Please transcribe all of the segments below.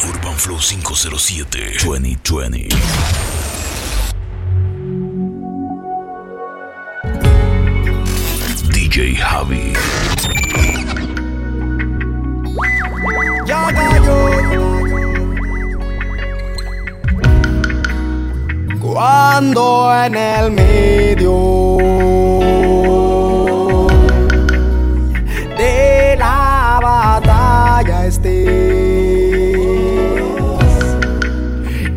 Urban Flow 507 2020. DJ Javi. Ya. Cuando en el medio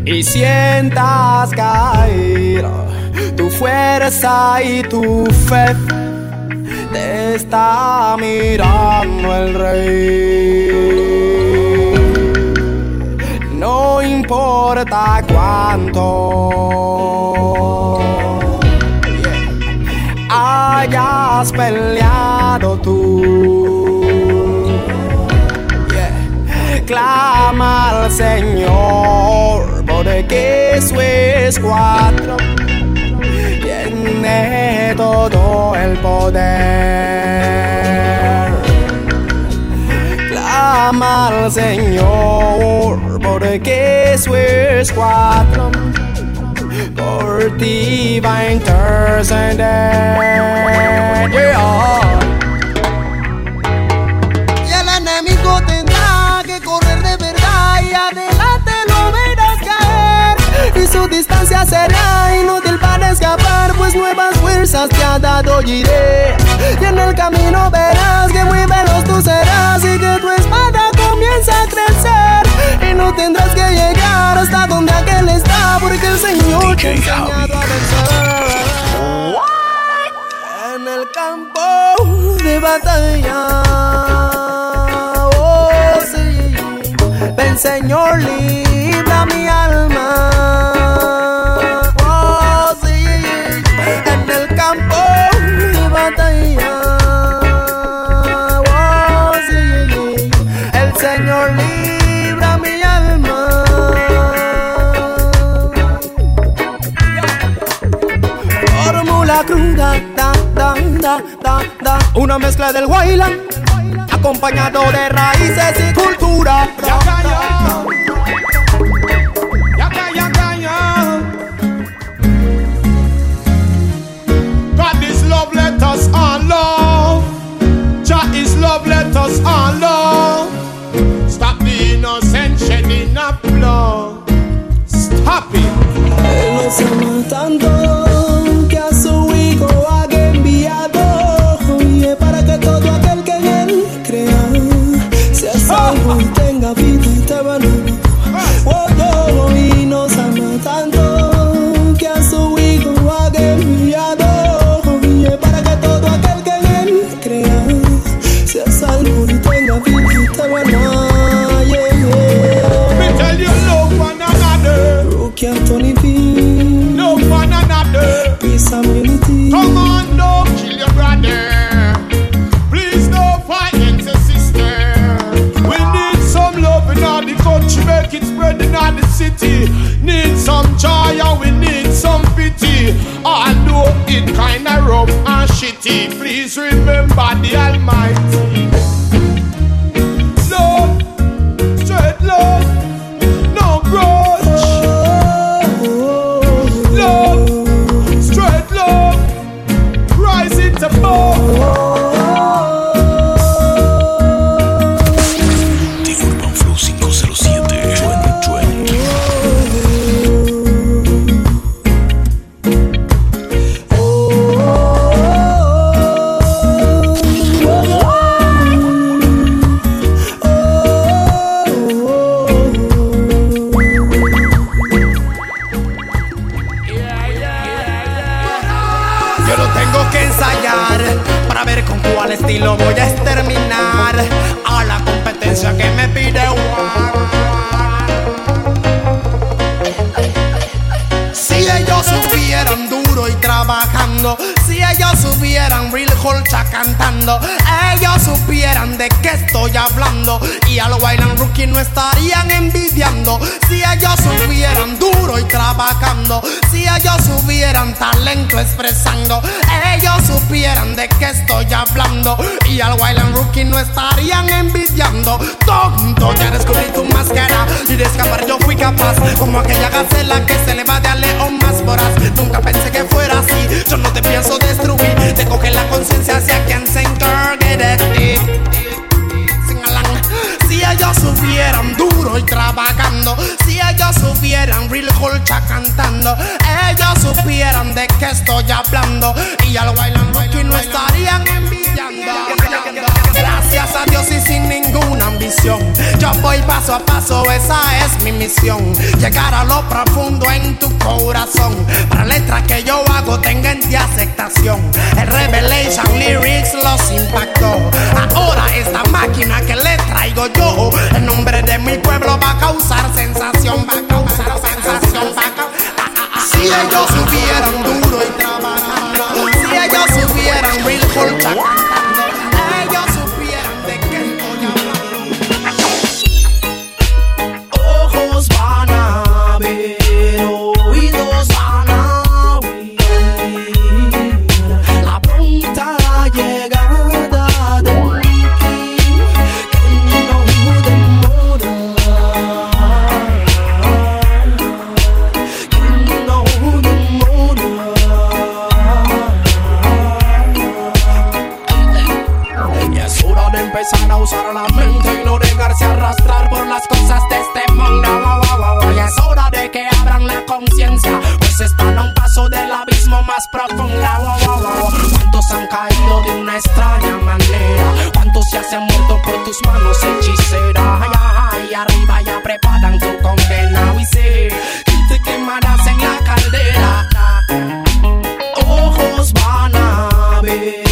y sientas caer tu fuerza y tu fe te está mirando el rey. No importa cuánto hayas peleado tú. Clama al Señor porque su escuadrón tiene todo el poder. Clama al Señor porque su escuadrón por ti va a interceder. Distancia será inútil para escapar, pues nuevas fuerzas te ha dado Jiré. Y en el camino verás que muy veloz tú serás y que tu espada comienza a crecer. Y no tendrás que llegar hasta donde aquel está, porque el Señor te ha enseñado a vencer. En el campo de batalla. Oh, sí. Ven, Señor, libra mi alma. Una mezcla del Wayland, acompañado de raíces y cultura. Da, us all love. Stop the innocent shedding of blood. Stop it. Ver con cuál estilo voy a exterminar a la competencia que me pide Juan. Si ellos supieran duro y trabajando, si ellos supieran real Holcha cantando, ellos supieran de qué estoy hablando. Y al Wayland Rookie no estarían envidiando. Si ellos supieran duro y trabajando, si ellos supieran talento expresando, ellos supieran de qué estoy hablando. Y al Wayland Rookie no estarían envidiando. Tonto, ya descubrí tu máscara. Y de escapar yo fui capaz, como aquella gacela que se le va de a león más voraz. Nunca pensé que fuera así, yo no te pienso destruir, te coge la conciencia hacia quien se encargue de ti. Si ellos supieran duro y trabajando, si ellos supieran real culture cantando, ellos supieran de qué estoy hablando. Y al bailando aquí no estarían envidiando. Gracias a Dios y sin ninguna ambición, yo voy paso a paso, esa es mi misión, llegar a lo profundo en tu corazón, para letras que yo hago tengan de aceptación. El Revelation Lyrics los impactó, ahora esta máquina que le traigo yo, el nombre de mi pueblo va a causar sensación, va a causar sensación, va a causar. Si ellos supieran duro y trabajando, si ellos supieran real culture del abismo más profundo. ¿Cuántos han caído de una extraña manera? ¿Cuántos se han muerto por tus manos hechiceras? Ay, arriba ya preparan tu condena. Y sí, y te quemarás en la caldera. Ojos van a ver,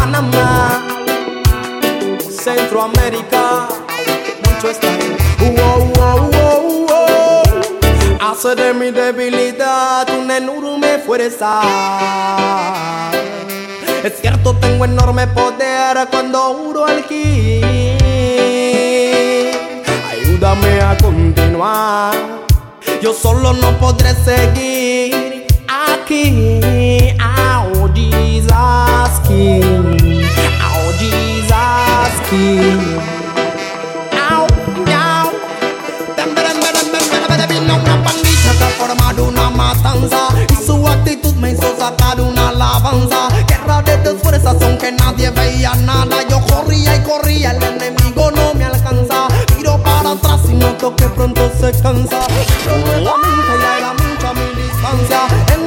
Panamá, Centroamérica, mucho wow. Hace de mi debilidad un enorme fuerza. Es cierto, tengo enorme poder cuando al ki. Ayúdame a continuar. Yo solo no podré seguir aquí. Oh, Jesus King. Oh, Jesus King. Dem, Vino una pandilla formado una matanza Y su actitud me hizo sacar una alabanza Guerra de dos fuerzas aunque nadie veía nada Yo corría y corría, el enemigo no me alcanza Miro para atrás y noto que pronto se cansa Pero nuevamente ya era mucha mi distancia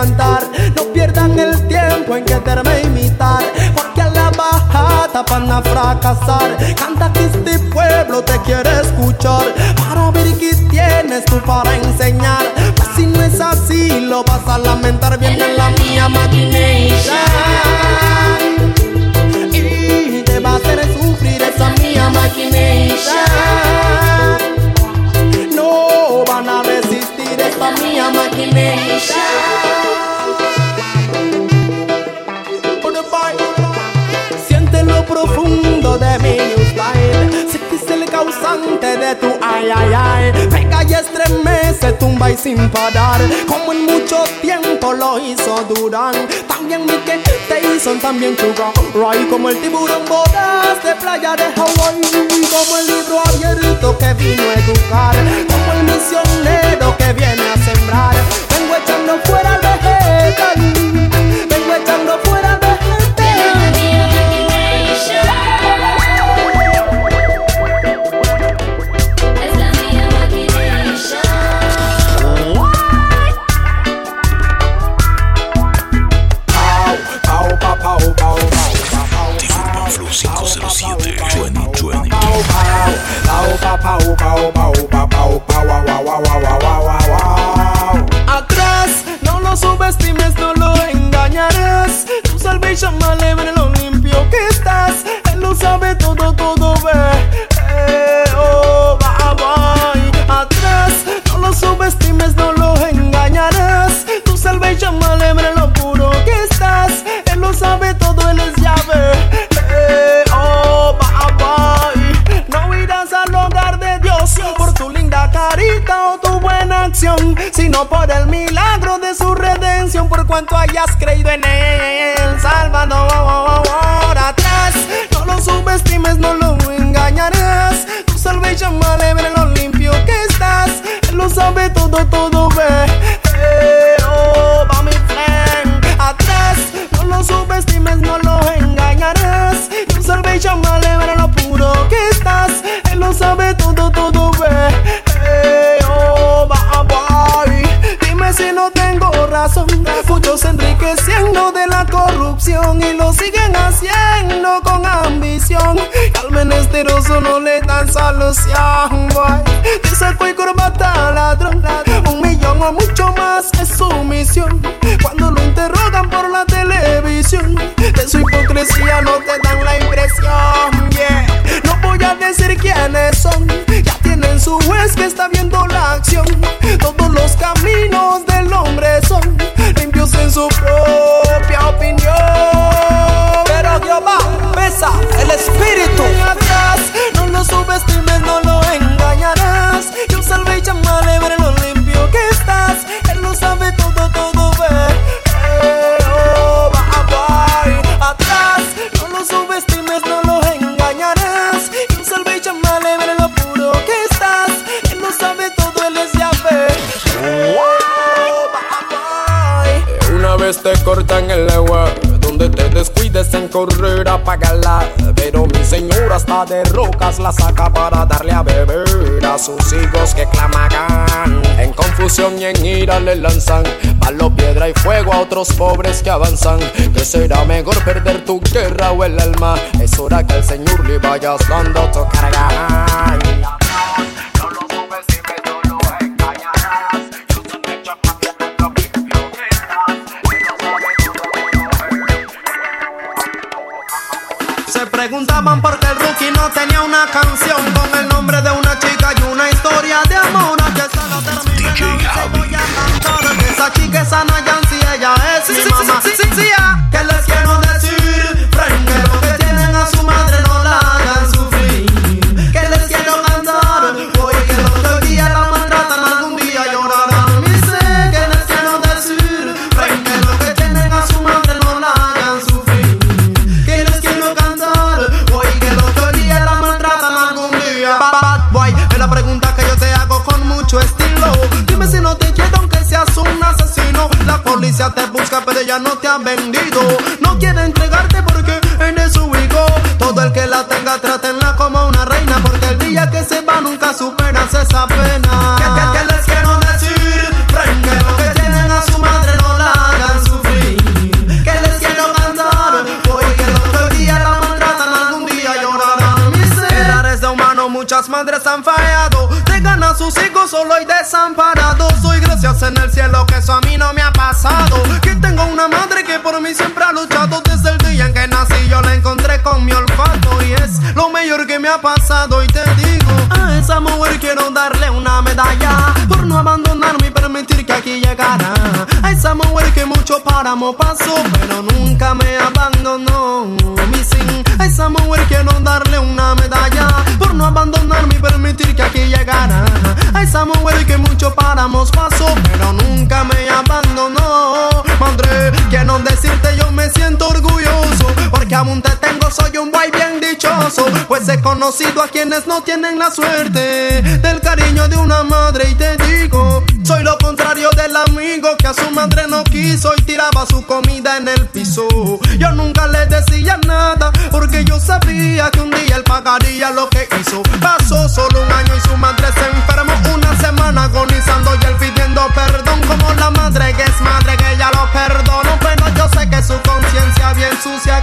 No pierdan el tiempo en quererme imitar Porque a la bajada van a fracasar. Canta que este pueblo te quiere escuchar. Para ver qué tienes tú para enseñar. Pues si no es así lo vas a lamentar. Viene la mía maquination delante de tu ay, ay, ay. Pega y estremece, tumba y sin parar. Como en mucho tiempo lo hizo Durán. También mi que te hizo también Sugar Ray. Como el tiburón bodas de playa de Hawaii. Como el libro abierto que vino a educar. Como el misionero que viene a sembrar. Vengo echando fuera pow pow pow pow pow pow pow tu buena acción, sino por el milagro de su redención, por cuanto hayas creído en él. Salvador, atrás, no lo subestimes, no lo engañarás. Tu salvación vale ver lo limpio que estás. Él lo sabe todo, todo ve. Si no tengo razón. Muchos enriqueciendo de la corrupción y lo siguen haciendo con ambición. Y al menesteroso no le dan solución. boy. Dice que corbata ladrón, un millón o mucho más es su misión. Cuando lo interrogan por la televisión, de su hipocresía no te dan la impresión. Yeah. No voy a decir quiénes son, ya tienen su juez que está viendo la acción. Todos los caminos en su propia opinión. Pero Jehová pesa el espíritu. Atrás, no lo subestimes, no lo engañarás. Yo salvé y llamaré cortan el agua, donde te descuides en correr a pagarla. Pero mi señora hasta de rocas la saca para darle a beber a sus hijos que clamagan. En confusión y en ira le lanzan palo, piedra y fuego a otros pobres que avanzan. Que será mejor perder tu guerra o el alma. Es hora que al Señor le vayas dando tu carga. Preguntaban por qué el rookie no tenía una canción ella no te ha vendido. En el cielo que eso a mí no me ha pasado. Que tengo una madre que por mí siempre ha luchado. Desde el día en que nací yo la encontré con mi olfato. Y es lo mejor que me ha pasado. Y te digo, a esa mujer quiero darle una medalla. Por no abandonarme y permitir que aquí llegara. Esa mujer que mucho páramo pasó, pero nunca me abandonó. Mi sin, esa mujer quiero darle una medalla por no abandonarme y permitir que aquí llegara. Esa mujer que mucho páramos pasó, pero nunca me abandonó. Madre, quiero decirte yo me siento orgulloso, porque aún te tengo, soy un boy bien dichoso, pues he conocido a quienes no tienen la suerte del cariño de una madre y te digo, soy lo contrario del amigo que a su madre no quiso y tiraba su comida en el piso. Yo nunca le decía nada porque yo sabía que un día él pagaría lo que hizo. Pasó solo un año y su madre se enfermó una semana agonizando y él pidiendo perdón como la madre que es madre que ella lo perdonó. Pero yo sé que su conciencia bien sucia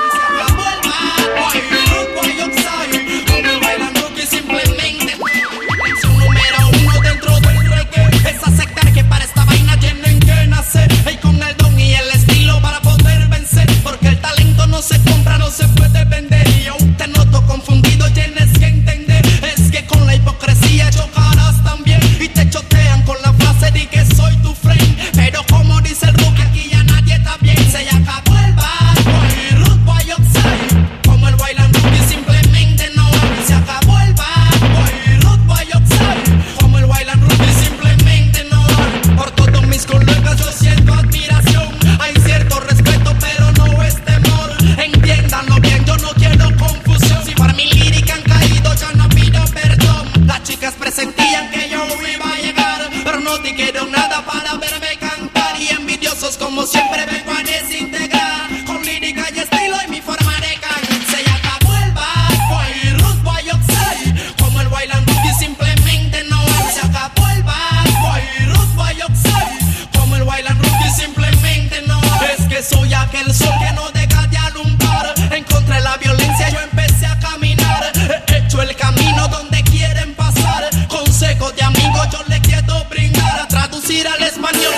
man,